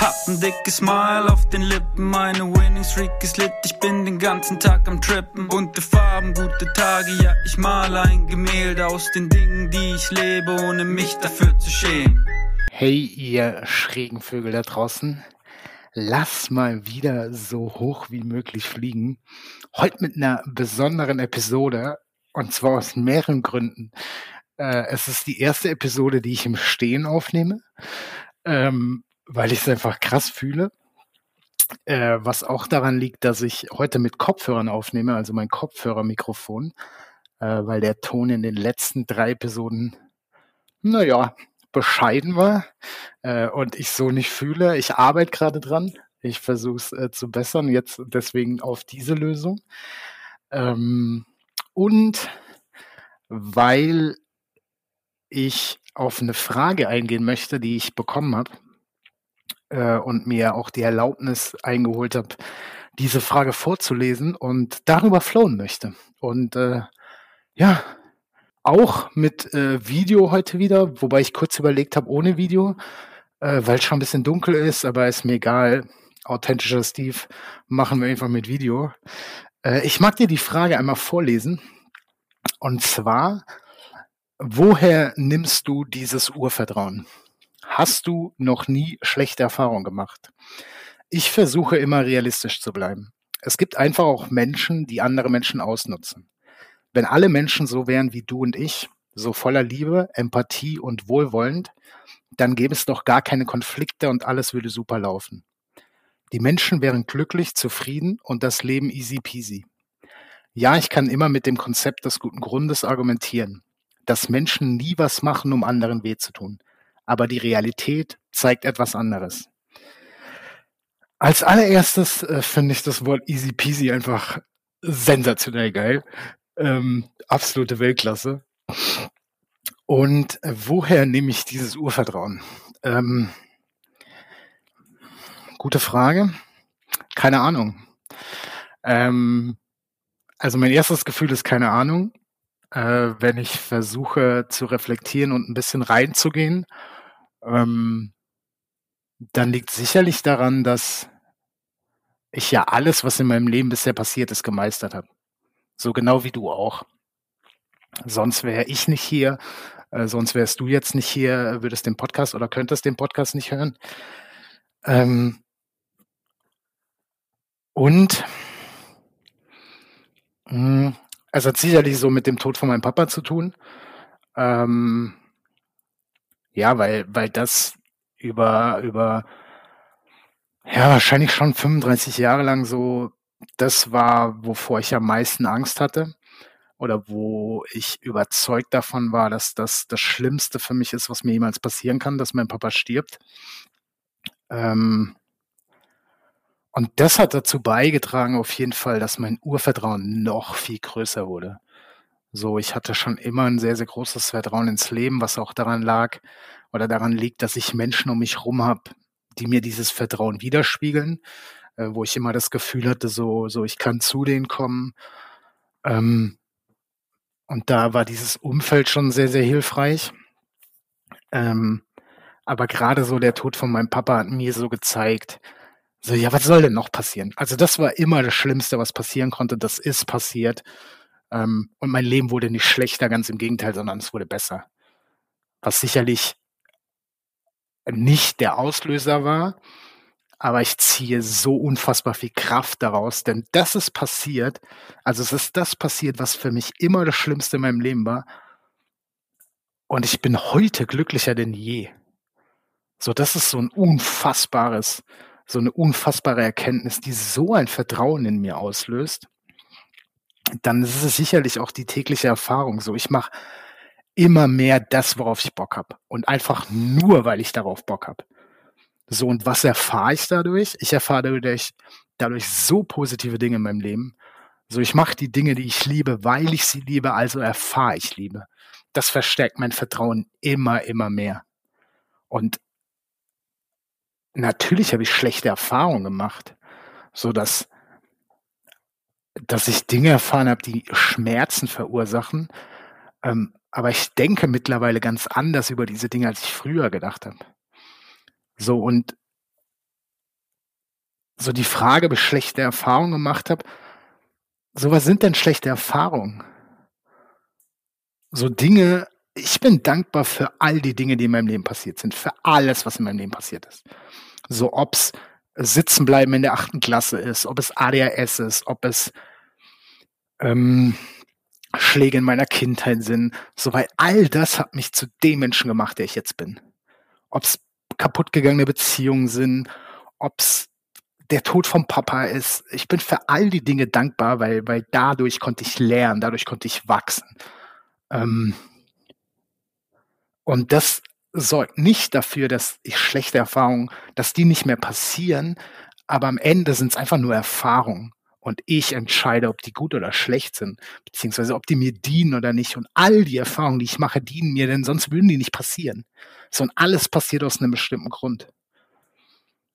Hab ein dickes Smile auf den Lippen, meine Winning Streak ist lit, ich bin den ganzen Tag am Trippen. Bunte Farben, gute Tage, ja, ich male ein Gemälde aus den Dingen, die ich lebe, ohne mich dafür zu schämen. Hey, ihr schrägen Vögel da draußen. Lass mal wieder so hoch wie möglich fliegen. Heute mit einer besonderen Episode und zwar aus mehreren Gründen. Äh, es ist die erste Episode, die ich im Stehen aufnehme. Ähm, weil ich es einfach krass fühle. Äh, was auch daran liegt, dass ich heute mit Kopfhörern aufnehme, also mein Kopfhörermikrofon, äh, weil der Ton in den letzten drei Episoden, naja, bescheiden war äh, und ich so nicht fühle. Ich arbeite gerade dran. Ich versuche es äh, zu bessern, jetzt deswegen auf diese Lösung. Ähm, und weil ich auf eine Frage eingehen möchte, die ich bekommen habe äh, und mir auch die Erlaubnis eingeholt habe, diese Frage vorzulesen und darüber flowen möchte. Und äh, ja, auch mit äh, Video heute wieder, wobei ich kurz überlegt habe, ohne Video, äh, weil es schon ein bisschen dunkel ist, aber ist mir egal. Authentischer Steve, machen wir einfach mit Video. Äh, ich mag dir die Frage einmal vorlesen. Und zwar, woher nimmst du dieses Urvertrauen? Hast du noch nie schlechte Erfahrungen gemacht? Ich versuche immer realistisch zu bleiben. Es gibt einfach auch Menschen, die andere Menschen ausnutzen. Wenn alle Menschen so wären wie du und ich, so voller Liebe, Empathie und wohlwollend, dann gäbe es doch gar keine Konflikte und alles würde super laufen. Die Menschen wären glücklich, zufrieden und das Leben easy peasy. Ja, ich kann immer mit dem Konzept des guten Grundes argumentieren, dass Menschen nie was machen, um anderen weh zu tun aber die Realität zeigt etwas anderes. Als allererstes äh, finde ich das Wort easy peasy einfach sensationell geil. Ähm, absolute Weltklasse. Und äh, woher nehme ich dieses Urvertrauen? Ähm, gute Frage. Keine Ahnung. Ähm, also mein erstes Gefühl ist keine Ahnung. Äh, wenn ich versuche zu reflektieren und ein bisschen reinzugehen ähm, dann liegt sicherlich daran, dass ich ja alles, was in meinem Leben bisher passiert ist, gemeistert habe. So genau wie du auch. Sonst wäre ich nicht hier, äh, sonst wärst du jetzt nicht hier, würdest den Podcast oder könntest den Podcast nicht hören. Ähm, und mh, hm, es hat sicherlich so mit dem Tod von meinem Papa zu tun. Ähm, ja, weil, weil das über, über, ja, wahrscheinlich schon 35 Jahre lang so das war, wovor ich am meisten Angst hatte oder wo ich überzeugt davon war, dass das das Schlimmste für mich ist, was mir jemals passieren kann, dass mein Papa stirbt. Ähm, und das hat dazu beigetragen, auf jeden Fall, dass mein Urvertrauen noch viel größer wurde. So, ich hatte schon immer ein sehr, sehr großes Vertrauen ins Leben, was auch daran lag oder daran liegt, dass ich Menschen um mich herum habe, die mir dieses Vertrauen widerspiegeln, äh, wo ich immer das Gefühl hatte, so, so ich kann zu denen kommen. Ähm, und da war dieses Umfeld schon sehr, sehr hilfreich. Ähm, aber gerade so der Tod von meinem Papa hat mir so gezeigt, so, ja, was soll denn noch passieren? Also das war immer das Schlimmste, was passieren konnte. Das ist passiert. Ähm, und mein Leben wurde nicht schlechter, ganz im Gegenteil, sondern es wurde besser. Was sicherlich nicht der Auslöser war, aber ich ziehe so unfassbar viel Kraft daraus, denn das ist passiert, also es ist das passiert, was für mich immer das Schlimmste in meinem Leben war. Und ich bin heute glücklicher denn je. So, das ist so ein unfassbares, so eine unfassbare Erkenntnis, die so ein Vertrauen in mir auslöst. Dann ist es sicherlich auch die tägliche Erfahrung so. Ich mache immer mehr das, worauf ich Bock habe. Und einfach nur, weil ich darauf Bock habe. So, und was erfahre ich dadurch? Ich erfahre dadurch, dadurch so positive Dinge in meinem Leben. So, ich mache die Dinge, die ich liebe, weil ich sie liebe, also erfahre ich Liebe. Das verstärkt mein Vertrauen immer, immer mehr. Und natürlich habe ich schlechte Erfahrungen gemacht, so dass dass ich Dinge erfahren habe, die Schmerzen verursachen. Ähm, aber ich denke mittlerweile ganz anders über diese Dinge, als ich früher gedacht habe. So und so die Frage, ob ich schlechte Erfahrungen gemacht habe, so was sind denn schlechte Erfahrungen? So Dinge, ich bin dankbar für all die Dinge, die in meinem Leben passiert sind, für alles, was in meinem Leben passiert ist. So ob's Sitzenbleiben in der achten Klasse ist, ob es ADHS ist, ob es ähm, Schläge in meiner Kindheit sind, so weil all das hat mich zu dem Menschen gemacht, der ich jetzt bin. Ob's kaputtgegangene Beziehungen sind, ob's der Tod vom Papa ist. Ich bin für all die Dinge dankbar, weil, weil dadurch konnte ich lernen, dadurch konnte ich wachsen. Ähm, und das sorgt nicht dafür, dass ich schlechte Erfahrungen, dass die nicht mehr passieren, aber am Ende sind es einfach nur Erfahrungen. Und ich entscheide, ob die gut oder schlecht sind, beziehungsweise ob die mir dienen oder nicht. Und all die Erfahrungen, die ich mache, dienen mir, denn sonst würden die nicht passieren. Sondern alles passiert aus einem bestimmten Grund.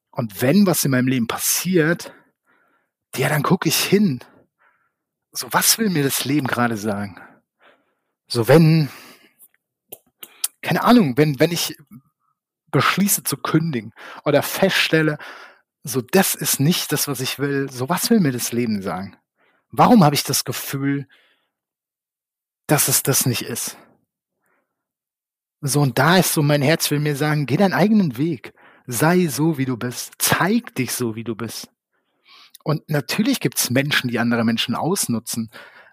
Und wenn was in meinem Leben passiert, ja, dann gucke ich hin. So, was will mir das Leben gerade sagen? So, wenn, keine Ahnung, wenn, wenn ich beschließe zu kündigen oder feststelle, so das ist nicht das, was ich will, so was will mir das Leben sagen? Warum habe ich das Gefühl, dass es das nicht ist? So, und da ist so mein Herz will mir sagen, geh deinen eigenen Weg. Sei so, wie du bist. Zeig dich so, wie du bist. Und natürlich gibt es Menschen, die andere Menschen ausnutzen,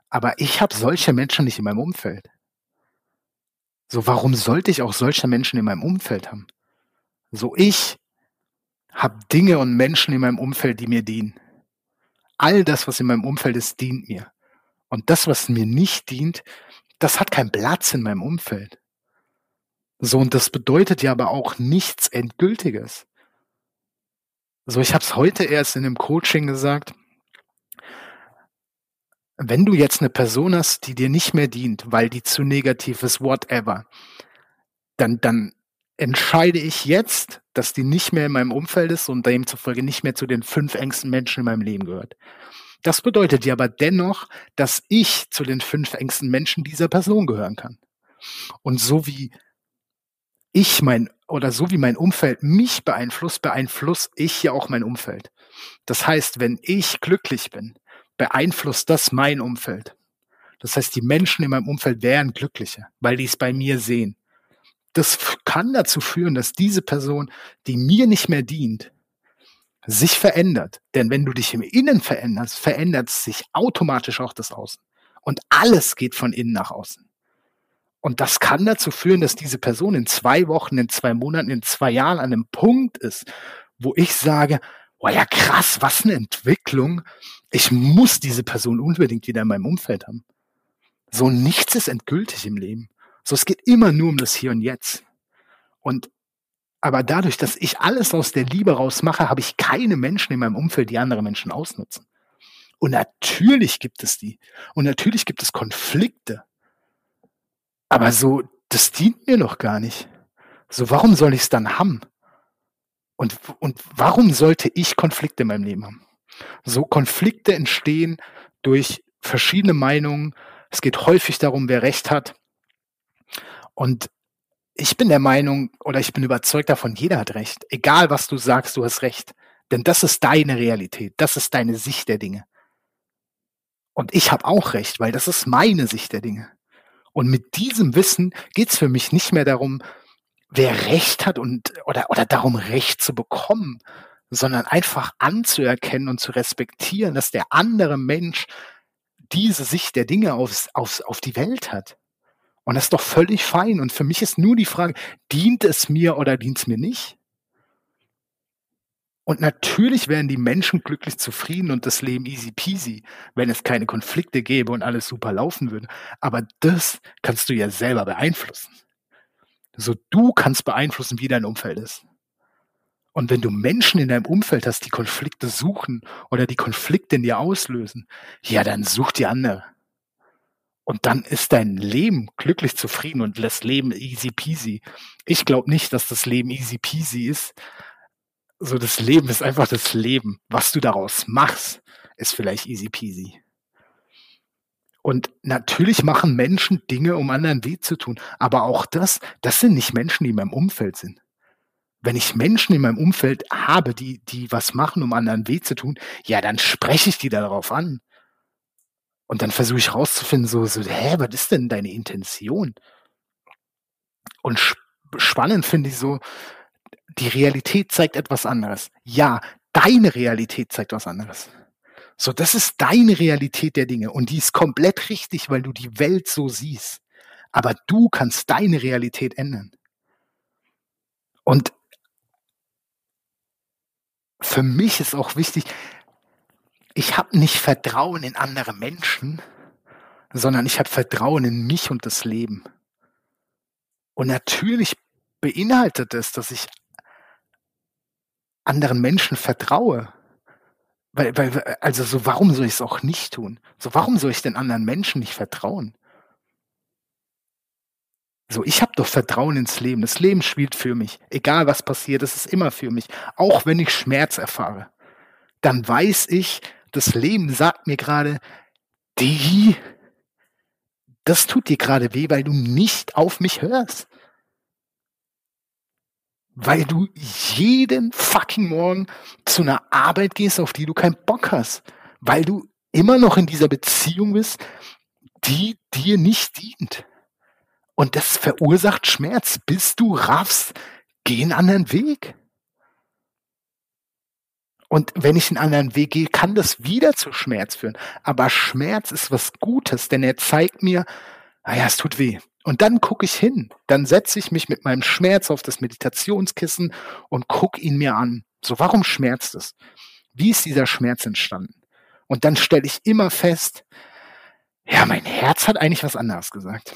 aber ich habe solche Menschen nicht in meinem Umfeld. So, warum sollte ich auch solche Menschen in meinem Umfeld haben? So, ich habe Dinge und Menschen in meinem Umfeld, die mir dienen. All das, was in meinem Umfeld ist, dient mir. Und das, was mir nicht dient, das hat keinen Platz in meinem Umfeld. So, und das bedeutet ja aber auch nichts Endgültiges. So, ich habe es heute erst in einem Coaching gesagt, wenn du jetzt eine Person hast, die dir nicht mehr dient, weil die zu negativ ist, whatever, dann, dann entscheide ich jetzt, dass die nicht mehr in meinem Umfeld ist und demzufolge nicht mehr zu den fünf engsten Menschen in meinem Leben gehört. Das bedeutet ja aber dennoch, dass ich zu den fünf engsten Menschen dieser Person gehören kann. Und so wie ich mein oder so wie mein Umfeld mich beeinflusst, beeinflusst ich ja auch mein Umfeld. Das heißt, wenn ich glücklich bin, beeinflusst das mein Umfeld. Das heißt, die Menschen in meinem Umfeld wären glücklicher, weil die es bei mir sehen. Das kann dazu führen, dass diese Person, die mir nicht mehr dient, sich verändert. Denn wenn du dich im Innen veränderst, verändert sich automatisch auch das Außen. Und alles geht von innen nach außen. Und das kann dazu führen, dass diese Person in zwei Wochen, in zwei Monaten, in zwei Jahren an einem Punkt ist, wo ich sage, oh ja krass, was eine Entwicklung. Ich muss diese Person unbedingt wieder in meinem Umfeld haben. So nichts ist endgültig im Leben. So es geht immer nur um das Hier und Jetzt. Und aber dadurch, dass ich alles aus der Liebe raus mache, habe ich keine Menschen in meinem Umfeld, die andere Menschen ausnutzen. Und natürlich gibt es die. Und natürlich gibt es Konflikte. Aber so, das dient mir noch gar nicht. So, warum soll ich es dann haben? Und, und warum sollte ich Konflikte in meinem Leben haben? So Konflikte entstehen durch verschiedene Meinungen. Es geht häufig darum, wer Recht hat. Und ich bin der Meinung oder ich bin überzeugt davon, jeder hat Recht. Egal was du sagst, du hast Recht. Denn das ist deine Realität. Das ist deine Sicht der Dinge. Und ich habe auch Recht, weil das ist meine Sicht der Dinge. Und mit diesem Wissen geht es für mich nicht mehr darum, wer Recht hat und oder, oder darum, Recht zu bekommen, sondern einfach anzuerkennen und zu respektieren, dass der andere Mensch diese Sicht der Dinge aufs, aufs, auf die Welt hat. Und das ist doch völlig fein. Und für mich ist nur die Frage, dient es mir oder dient es mir nicht? Und natürlich wären die Menschen glücklich zufrieden und das Leben easy peasy, wenn es keine Konflikte gäbe und alles super laufen würde. Aber das kannst du ja selber beeinflussen. So, du kannst beeinflussen, wie dein Umfeld ist. Und wenn du Menschen in deinem Umfeld hast, die Konflikte suchen oder die Konflikte in dir auslösen, ja, dann such die andere. Und dann ist dein Leben glücklich zufrieden und das Leben easy peasy. Ich glaube nicht, dass das Leben easy peasy ist. So, das Leben ist einfach das Leben. Was du daraus machst, ist vielleicht easy peasy. Und natürlich machen Menschen Dinge, um anderen weh zu tun. Aber auch das, das sind nicht Menschen, die in meinem Umfeld sind wenn ich Menschen in meinem Umfeld habe, die, die was machen, um anderen weh zu tun, ja, dann spreche ich die darauf an. Und dann versuche ich rauszufinden, so, so, hä, was ist denn deine Intention? Und spannend finde ich so, die Realität zeigt etwas anderes. Ja, deine Realität zeigt was anderes. So, das ist deine Realität der Dinge und die ist komplett richtig, weil du die Welt so siehst. Aber du kannst deine Realität ändern. Und für mich ist auch wichtig, ich habe nicht Vertrauen in andere Menschen, sondern ich habe Vertrauen in mich und das Leben. Und natürlich beinhaltet es, dass ich anderen Menschen vertraue. Weil, weil, also so, warum soll ich es auch nicht tun? So, warum soll ich den anderen Menschen nicht vertrauen? So, ich habe doch Vertrauen ins Leben. Das Leben spielt für mich. Egal was passiert, es ist immer für mich. Auch wenn ich Schmerz erfahre. Dann weiß ich, das Leben sagt mir gerade, die, das tut dir gerade weh, weil du nicht auf mich hörst. Weil du jeden fucking Morgen zu einer Arbeit gehst, auf die du keinen Bock hast. Weil du immer noch in dieser Beziehung bist, die dir nicht dient. Und das verursacht Schmerz, bis du raffst, geh einen anderen Weg. Und wenn ich einen anderen Weg gehe, kann das wieder zu Schmerz führen. Aber Schmerz ist was Gutes, denn er zeigt mir, naja, ah es tut weh. Und dann gucke ich hin. Dann setze ich mich mit meinem Schmerz auf das Meditationskissen und gucke ihn mir an. So, warum schmerzt es? Wie ist dieser Schmerz entstanden? Und dann stelle ich immer fest, ja, mein Herz hat eigentlich was anderes gesagt.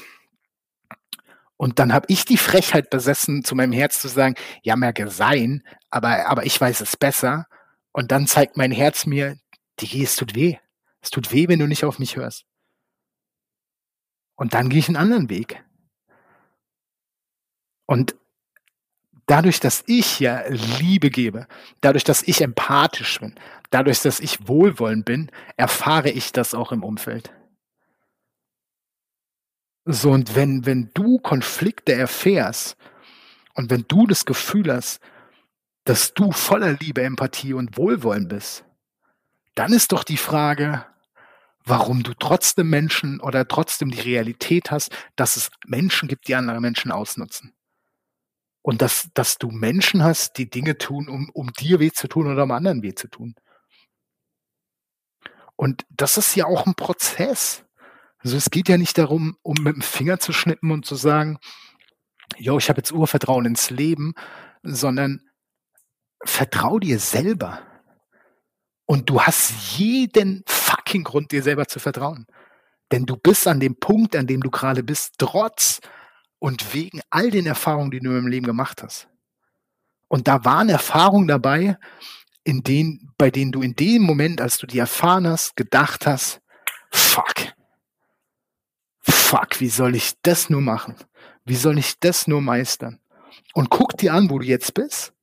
Und dann habe ich die Frechheit besessen, zu meinem Herz zu sagen, ja, merke sein, aber, aber ich weiß es besser. Und dann zeigt mein Herz mir, die, es tut weh. Es tut weh, wenn du nicht auf mich hörst. Und dann gehe ich einen anderen Weg. Und dadurch, dass ich ja Liebe gebe, dadurch, dass ich empathisch bin, dadurch, dass ich wohlwollend bin, erfahre ich das auch im Umfeld. So, und wenn, wenn du Konflikte erfährst und wenn du das Gefühl hast, dass du voller Liebe, Empathie und Wohlwollen bist, dann ist doch die Frage, warum du trotzdem Menschen oder trotzdem die Realität hast, dass es Menschen gibt, die andere Menschen ausnutzen. Und dass, dass du Menschen hast, die Dinge tun, um, um dir weh zu tun oder um anderen weh zu tun. Und das ist ja auch ein Prozess. Also es geht ja nicht darum, um mit dem Finger zu schnippen und zu sagen, jo, ich habe jetzt Urvertrauen ins Leben, sondern vertrau dir selber. Und du hast jeden fucking Grund, dir selber zu vertrauen. Denn du bist an dem Punkt, an dem du gerade bist, trotz und wegen all den Erfahrungen, die du im Leben gemacht hast. Und da waren Erfahrungen dabei, in denen, bei denen du in dem Moment, als du die erfahren hast, gedacht hast, fuck, fuck, wie soll ich das nur machen? Wie soll ich das nur meistern? Und guck dir an, wo du jetzt bist.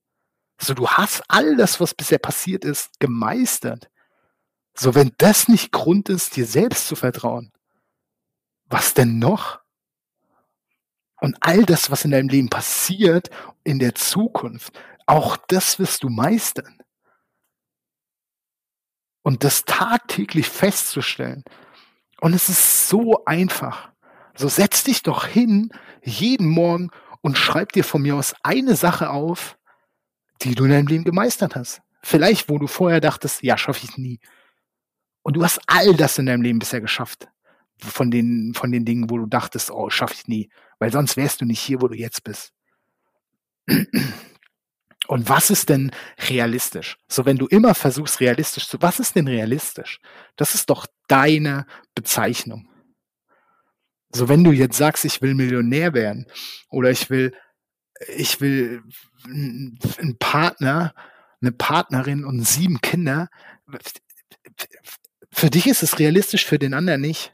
So, du hast all das, was bisher passiert ist, gemeistert. So, wenn das nicht Grund ist, dir selbst zu vertrauen, was denn noch? Und all das, was in deinem Leben passiert, in der Zukunft, auch das wirst du meistern. Und das tagtäglich festzustellen, und es ist so einfach. So setz dich doch hin jeden Morgen und schreib dir von mir aus eine Sache auf, die du in deinem Leben gemeistert hast. Vielleicht, wo du vorher dachtest, ja, schaffe ich nie. Und du hast all das in deinem Leben bisher geschafft. Von den, von den Dingen, wo du dachtest, oh, schaffe ich nie. Weil sonst wärst du nicht hier, wo du jetzt bist. Und was ist denn realistisch? So, wenn du immer versuchst, realistisch zu, was ist denn realistisch? Das ist doch deine Bezeichnung. So, wenn du jetzt sagst, ich will Millionär werden oder ich will, ich will einen Partner, eine Partnerin und sieben Kinder, für dich ist es realistisch, für den anderen nicht.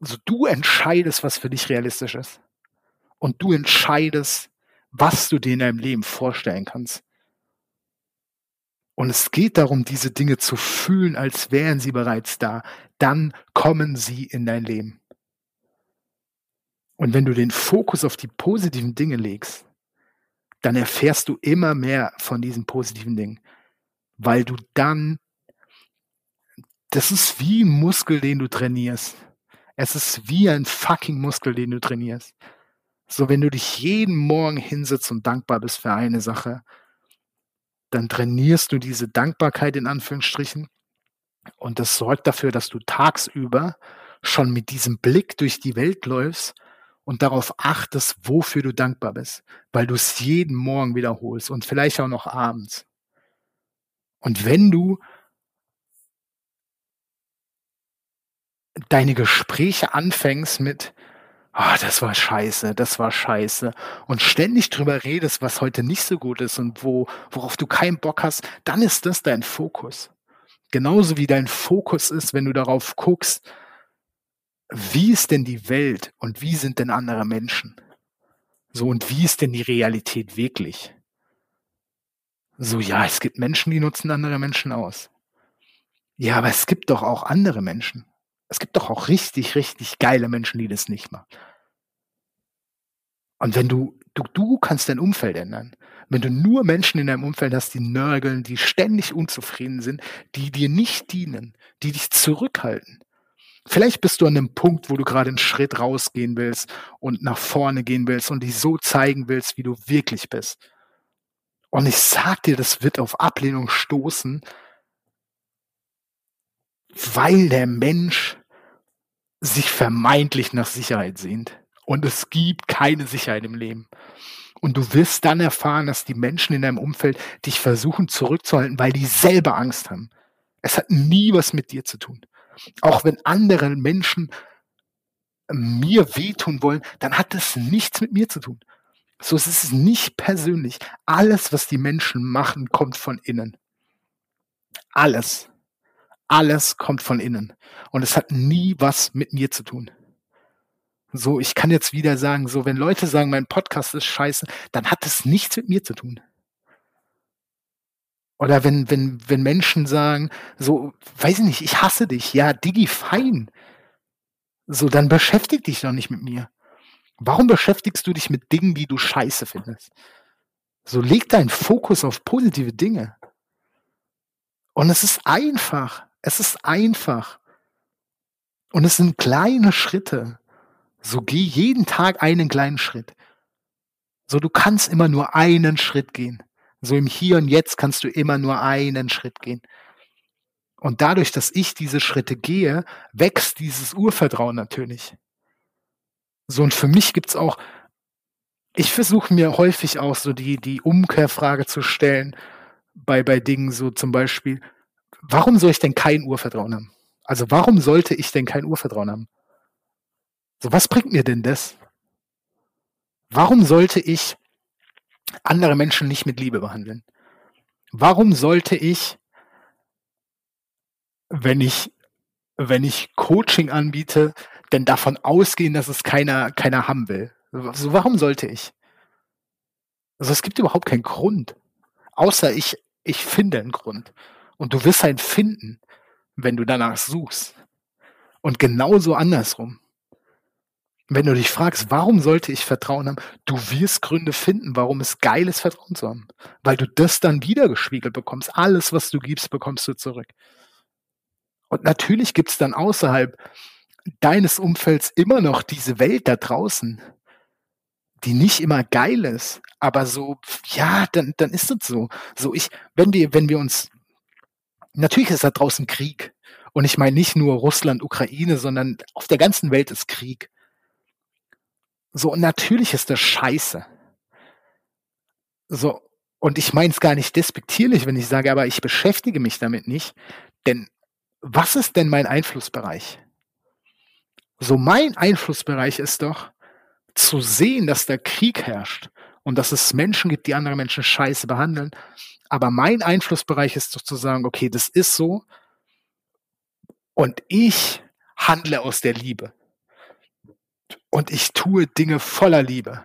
Also du entscheidest, was für dich realistisch ist. Und du entscheidest, was du dir in deinem Leben vorstellen kannst. Und es geht darum, diese Dinge zu fühlen, als wären sie bereits da. Dann kommen sie in dein Leben. Und wenn du den Fokus auf die positiven Dinge legst, dann erfährst du immer mehr von diesen positiven Dingen, weil du dann, das ist wie ein Muskel, den du trainierst. Es ist wie ein fucking Muskel, den du trainierst. So, wenn du dich jeden Morgen hinsetzt und dankbar bist für eine Sache, dann trainierst du diese Dankbarkeit in Anführungsstrichen. Und das sorgt dafür, dass du tagsüber schon mit diesem Blick durch die Welt läufst und darauf achtest, wofür du dankbar bist, weil du es jeden Morgen wiederholst und vielleicht auch noch abends. Und wenn du deine Gespräche anfängst mit, ah, das war scheiße, das war scheiße. Und ständig drüber redest, was heute nicht so gut ist und wo, worauf du keinen Bock hast, dann ist das dein Fokus. Genauso wie dein Fokus ist, wenn du darauf guckst, wie ist denn die Welt und wie sind denn andere Menschen? So, und wie ist denn die Realität wirklich? So, ja, es gibt Menschen, die nutzen andere Menschen aus. Ja, aber es gibt doch auch andere Menschen. Es gibt doch auch richtig, richtig geile Menschen, die das nicht machen. Und wenn du, du, du kannst dein Umfeld ändern. Wenn du nur Menschen in deinem Umfeld hast, die nörgeln, die ständig unzufrieden sind, die dir nicht dienen, die dich zurückhalten. Vielleicht bist du an dem Punkt, wo du gerade einen Schritt rausgehen willst und nach vorne gehen willst und dich so zeigen willst, wie du wirklich bist. Und ich sag dir, das wird auf Ablehnung stoßen, weil der Mensch sich vermeintlich nach Sicherheit sehnt. Und es gibt keine Sicherheit im Leben. Und du wirst dann erfahren, dass die Menschen in deinem Umfeld dich versuchen zurückzuhalten, weil die selber Angst haben. Es hat nie was mit dir zu tun. Auch wenn andere Menschen mir wehtun wollen, dann hat es nichts mit mir zu tun. So es ist es nicht persönlich. Alles, was die Menschen machen, kommt von innen. Alles. Alles kommt von innen. Und es hat nie was mit mir zu tun. So, ich kann jetzt wieder sagen, so, wenn Leute sagen, mein Podcast ist scheiße, dann hat es nichts mit mir zu tun. Oder wenn, wenn, wenn Menschen sagen, so, weiß ich nicht, ich hasse dich, ja, Digi, fein. So, dann beschäftig dich doch nicht mit mir. Warum beschäftigst du dich mit Dingen, die du scheiße findest? So, leg deinen Fokus auf positive Dinge. Und es ist einfach. Es ist einfach. Und es sind kleine Schritte. So geh jeden Tag einen kleinen Schritt. So du kannst immer nur einen Schritt gehen. So im Hier und Jetzt kannst du immer nur einen Schritt gehen. Und dadurch, dass ich diese Schritte gehe, wächst dieses Urvertrauen natürlich. So und für mich gibt's auch, ich versuche mir häufig auch so die, die Umkehrfrage zu stellen bei, bei Dingen so zum Beispiel, warum soll ich denn kein Urvertrauen haben? Also warum sollte ich denn kein Urvertrauen haben? So, was bringt mir denn das? Warum sollte ich andere Menschen nicht mit Liebe behandeln? Warum sollte ich, wenn ich, wenn ich Coaching anbiete, denn davon ausgehen, dass es keiner, keiner haben will? So, warum sollte ich? Also es gibt überhaupt keinen Grund. Außer ich, ich finde einen Grund. Und du wirst einen finden, wenn du danach suchst. Und genauso andersrum. Wenn du dich fragst, warum sollte ich Vertrauen haben, du wirst Gründe finden, warum es geil ist, Vertrauen zu haben. Weil du das dann wiedergespiegelt bekommst. Alles, was du gibst, bekommst du zurück. Und natürlich gibt es dann außerhalb deines Umfelds immer noch diese Welt da draußen, die nicht immer geil ist, aber so, ja, dann, dann ist es so. So ich, wenn wir, wenn wir uns, natürlich ist da draußen Krieg. Und ich meine nicht nur Russland, Ukraine, sondern auf der ganzen Welt ist Krieg. So, und natürlich ist das scheiße. So, und ich meine es gar nicht despektierlich, wenn ich sage, aber ich beschäftige mich damit nicht. Denn was ist denn mein Einflussbereich? So, mein Einflussbereich ist doch, zu sehen, dass da Krieg herrscht und dass es Menschen gibt, die andere Menschen scheiße behandeln. Aber mein Einflussbereich ist doch zu sagen, okay, das ist so und ich handle aus der Liebe. Und ich tue Dinge voller Liebe.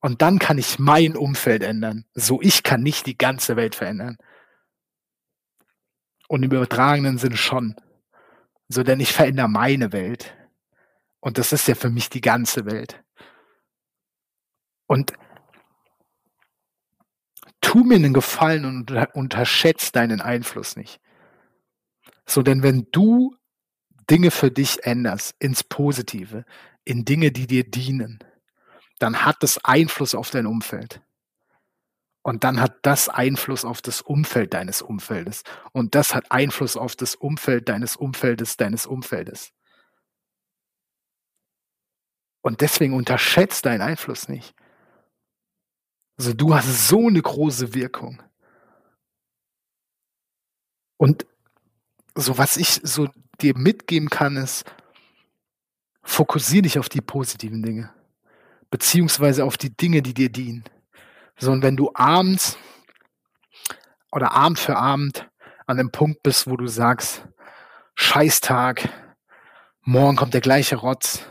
Und dann kann ich mein Umfeld ändern. So, ich kann nicht die ganze Welt verändern. Und im übertragenen Sinne schon. So, denn ich verändere meine Welt. Und das ist ja für mich die ganze Welt. Und tu mir einen Gefallen und unterschätzt deinen Einfluss nicht. So, denn wenn du Dinge für dich änderst, ins Positive, in Dinge, die dir dienen, dann hat das Einfluss auf dein Umfeld. Und dann hat das Einfluss auf das Umfeld deines Umfeldes. Und das hat Einfluss auf das Umfeld deines Umfeldes, deines Umfeldes. Und deswegen unterschätzt deinen Einfluss nicht. Also du hast so eine große Wirkung. Und so was ich so dir mitgeben kann, ist, fokussiere dich auf die positiven Dinge, beziehungsweise auf die Dinge, die dir dienen. So, und wenn du abends oder Abend für Abend an dem Punkt bist, wo du sagst, Scheißtag, morgen kommt der gleiche Rotz,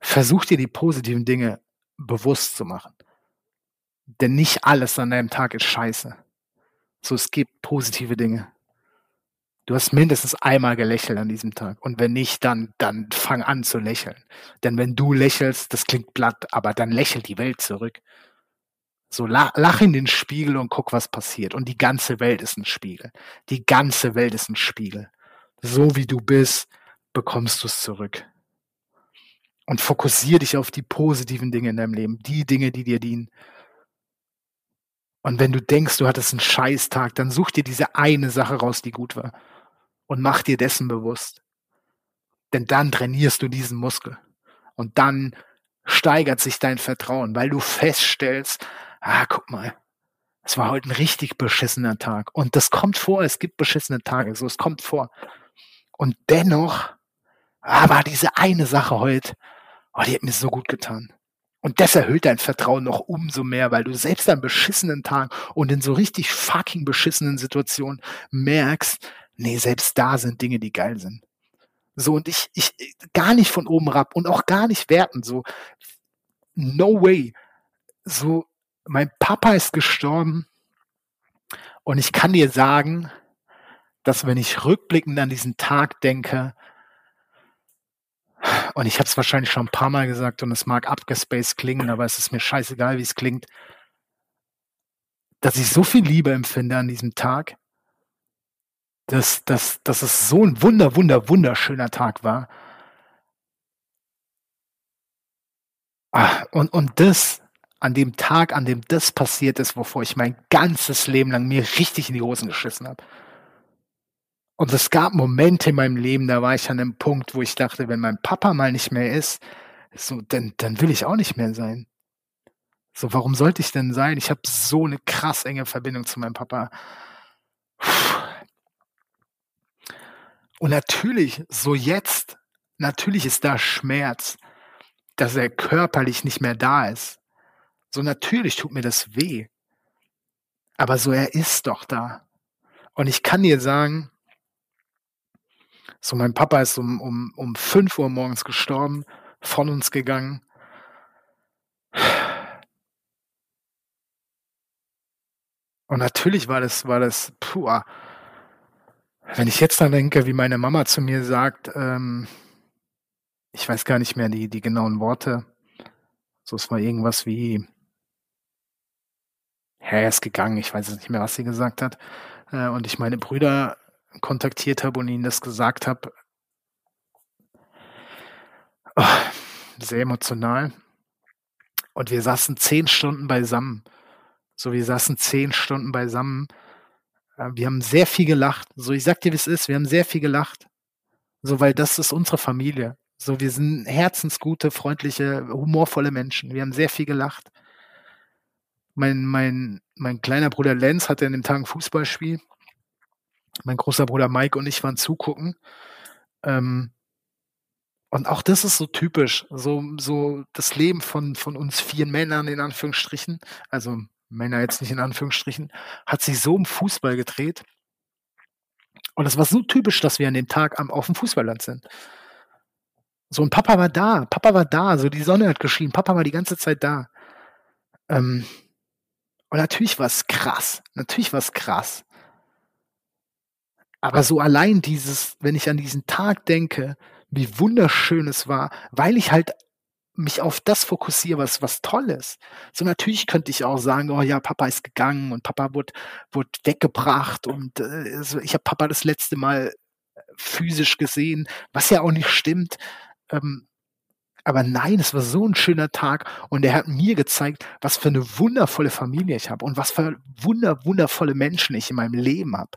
versuch dir die positiven Dinge bewusst zu machen. Denn nicht alles an deinem Tag ist scheiße. So, es gibt positive Dinge. Du hast mindestens einmal gelächelt an diesem Tag. Und wenn nicht, dann, dann fang an zu lächeln. Denn wenn du lächelst, das klingt platt, aber dann lächelt die Welt zurück. So, lach, lach in den Spiegel und guck, was passiert. Und die ganze Welt ist ein Spiegel. Die ganze Welt ist ein Spiegel. So wie du bist, bekommst du es zurück. Und fokussier dich auf die positiven Dinge in deinem Leben, die Dinge, die dir dienen. Und wenn du denkst, du hattest einen Scheißtag, dann such dir diese eine Sache raus, die gut war. Und mach dir dessen bewusst. Denn dann trainierst du diesen Muskel. Und dann steigert sich dein Vertrauen, weil du feststellst, ah, guck mal, es war heute ein richtig beschissener Tag. Und das kommt vor, es gibt beschissene Tage, so, es kommt vor. Und dennoch, ah, diese eine Sache heute, oh, die hat mir so gut getan. Und das erhöht dein Vertrauen noch umso mehr, weil du selbst an beschissenen Tagen und in so richtig fucking beschissenen Situationen merkst, nee, selbst da sind Dinge, die geil sind. So, und ich, ich, gar nicht von oben herab und auch gar nicht werten, so, no way. So, mein Papa ist gestorben und ich kann dir sagen, dass wenn ich rückblickend an diesen Tag denke, und ich habe es wahrscheinlich schon ein paar Mal gesagt und es mag abgespaced klingen, aber es ist mir scheißegal, wie es klingt, dass ich so viel Liebe empfinde an diesem Tag, dass, dass, dass es so ein wunder, wunder, wunderschöner Tag war. Ah, und, und das, an dem Tag, an dem das passiert ist, wovor ich mein ganzes Leben lang mir richtig in die Hosen geschissen habe. Und es gab Momente in meinem Leben, da war ich an einem Punkt, wo ich dachte, wenn mein Papa mal nicht mehr ist, so, dann, dann will ich auch nicht mehr sein. So, warum sollte ich denn sein? Ich habe so eine krass enge Verbindung zu meinem Papa. Und natürlich, so jetzt, natürlich ist da Schmerz, dass er körperlich nicht mehr da ist. So natürlich tut mir das weh. Aber so er ist doch da. Und ich kann dir sagen, so, mein Papa ist um, um, um 5 Uhr morgens gestorben, von uns gegangen. Und natürlich war das, war das, puh, wenn ich jetzt dann denke, wie meine Mama zu mir sagt, ähm, ich weiß gar nicht mehr die, die genauen Worte. So, es war irgendwas wie, er ist gegangen, ich weiß nicht mehr, was sie gesagt hat. Äh, und ich meine Brüder kontaktiert habe und ihnen das gesagt habe. Oh, sehr emotional. Und wir saßen zehn Stunden beisammen. So, wir saßen zehn Stunden beisammen. Äh, wir haben sehr viel gelacht. So, ich sag dir, wie es ist. Wir haben sehr viel gelacht. So, weil das ist unsere Familie. So, wir sind herzensgute, freundliche, humorvolle Menschen. Wir haben sehr viel gelacht. Mein, mein, mein kleiner Bruder Lenz hatte an dem Tag ein Fußballspiel. Mein großer Bruder Mike und ich waren zugucken. Ähm, und auch das ist so typisch, so, so das Leben von, von uns vier Männern in Anführungsstrichen, also Männer jetzt nicht in Anführungsstrichen, hat sich so im Fußball gedreht. Und es war so typisch, dass wir an dem Tag am, auf dem Fußballland sind. So, und Papa war da, Papa war da, so die Sonne hat geschienen, Papa war die ganze Zeit da. Ähm, und natürlich war es krass, natürlich war es krass. Aber so allein dieses, wenn ich an diesen Tag denke, wie wunderschön es war, weil ich halt mich auf das fokussiere, was, was toll ist. So natürlich könnte ich auch sagen, oh ja, Papa ist gegangen und Papa wurde, wurde weggebracht und äh, ich habe Papa das letzte Mal physisch gesehen, was ja auch nicht stimmt. Ähm, aber nein, es war so ein schöner Tag und er hat mir gezeigt, was für eine wundervolle Familie ich habe und was für wunder, wundervolle Menschen ich in meinem Leben habe.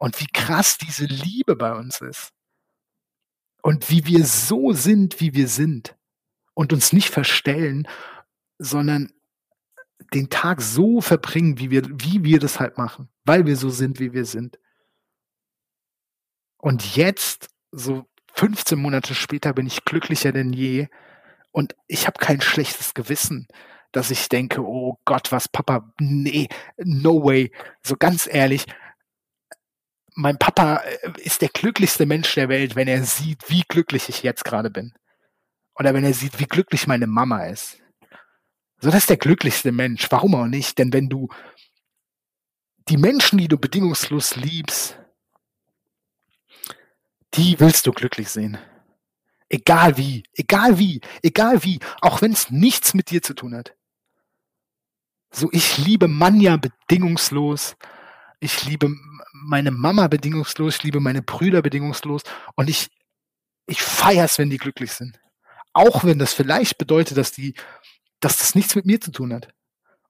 Und wie krass diese Liebe bei uns ist. Und wie wir so sind, wie wir sind. Und uns nicht verstellen, sondern den Tag so verbringen, wie wir, wie wir das halt machen, weil wir so sind, wie wir sind. Und jetzt, so 15 Monate später, bin ich glücklicher denn je. Und ich habe kein schlechtes Gewissen, dass ich denke, oh Gott, was Papa, nee, no way. So ganz ehrlich, mein Papa äh, ist der glücklichste Mensch der Welt, wenn er sieht, wie glücklich ich jetzt gerade bin. Oder wenn er sieht, wie glücklich meine Mama ist. So, das ist der glücklichste Mensch. Warum auch nicht? Denn wenn du die Menschen, die du bedingungslos liebst, die willst du glücklich sehen. Egal wie, egal wie, egal wie, auch wenn es nichts mit dir zu tun hat. So, ich liebe Manja bedingungslos. Ich liebe meine Mama bedingungslos, ich liebe meine Brüder bedingungslos und ich, ich feier's, wenn die glücklich sind. Auch wenn das vielleicht bedeutet, dass die, dass das nichts mit mir zu tun hat.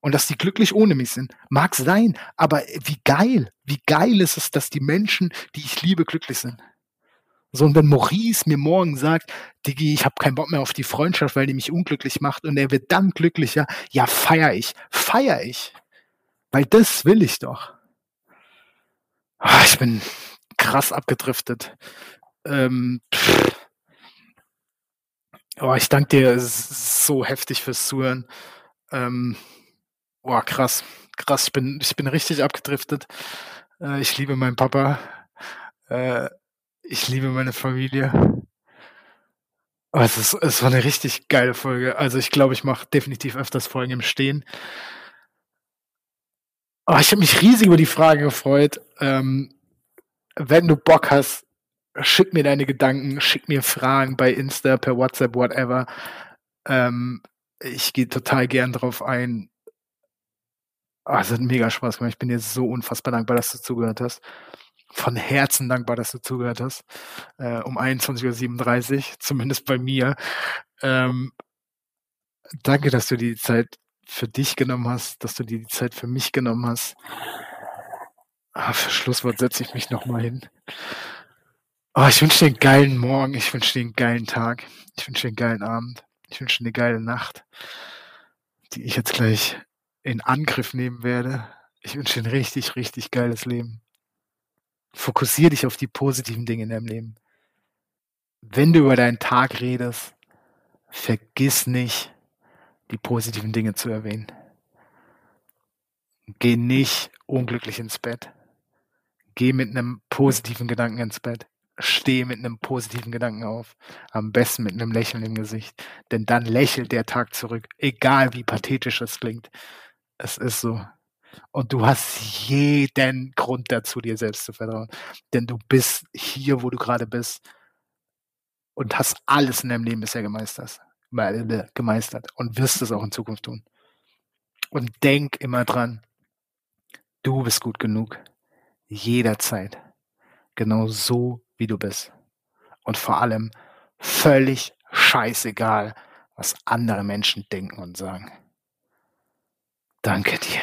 Und dass die glücklich ohne mich sind. Mag sein, aber wie geil, wie geil ist es, dass die Menschen, die ich liebe, glücklich sind. So, und wenn Maurice mir morgen sagt, Digi, ich habe keinen Bock mehr auf die Freundschaft, weil die mich unglücklich macht und er wird dann glücklicher, ja, feier ich, feier ich. Weil das will ich doch. Ah, ich bin krass abgedriftet. Ähm, oh, ich danke dir so heftig fürs Zuhören. Ähm, oh, krass. Krass, ich bin, ich bin richtig abgedriftet. Äh, ich liebe meinen Papa. Äh, ich liebe meine Familie. Oh, es, ist, es war eine richtig geile Folge. Also ich glaube, ich mache definitiv öfters Folgen im Stehen. Oh, ich habe mich riesig über die Frage gefreut. Ähm, wenn du Bock hast, schick mir deine Gedanken, schick mir Fragen bei Insta, per WhatsApp, whatever. Ähm, ich gehe total gern drauf ein. Oh, hat mega Spaß gemacht. Ich bin dir so unfassbar dankbar, dass du zugehört hast. Von Herzen dankbar, dass du zugehört hast. Äh, um 21.37 Uhr, zumindest bei mir. Ähm, danke, dass du die Zeit für dich genommen hast, dass du dir die Zeit für mich genommen hast. Ah, für Schlusswort setze ich mich nochmal hin. Oh, ich wünsche dir einen geilen Morgen, ich wünsche dir einen geilen Tag, ich wünsche dir einen geilen Abend, ich wünsche dir eine geile Nacht, die ich jetzt gleich in Angriff nehmen werde. Ich wünsche dir ein richtig, richtig geiles Leben. Fokussiere dich auf die positiven Dinge in deinem Leben. Wenn du über deinen Tag redest, vergiss nicht, die positiven Dinge zu erwähnen. Geh nicht unglücklich ins Bett. Geh mit einem positiven Gedanken ins Bett. Steh mit einem positiven Gedanken auf. Am besten mit einem Lächeln im Gesicht. Denn dann lächelt der Tag zurück. Egal wie pathetisch es klingt. Es ist so. Und du hast jeden Grund dazu, dir selbst zu vertrauen. Denn du bist hier, wo du gerade bist. Und hast alles in deinem Leben bisher gemeistert gemeistert und wirst es auch in Zukunft tun. Und denk immer dran, du bist gut genug. Jederzeit. Genau so, wie du bist. Und vor allem völlig scheißegal, was andere Menschen denken und sagen. Danke dir.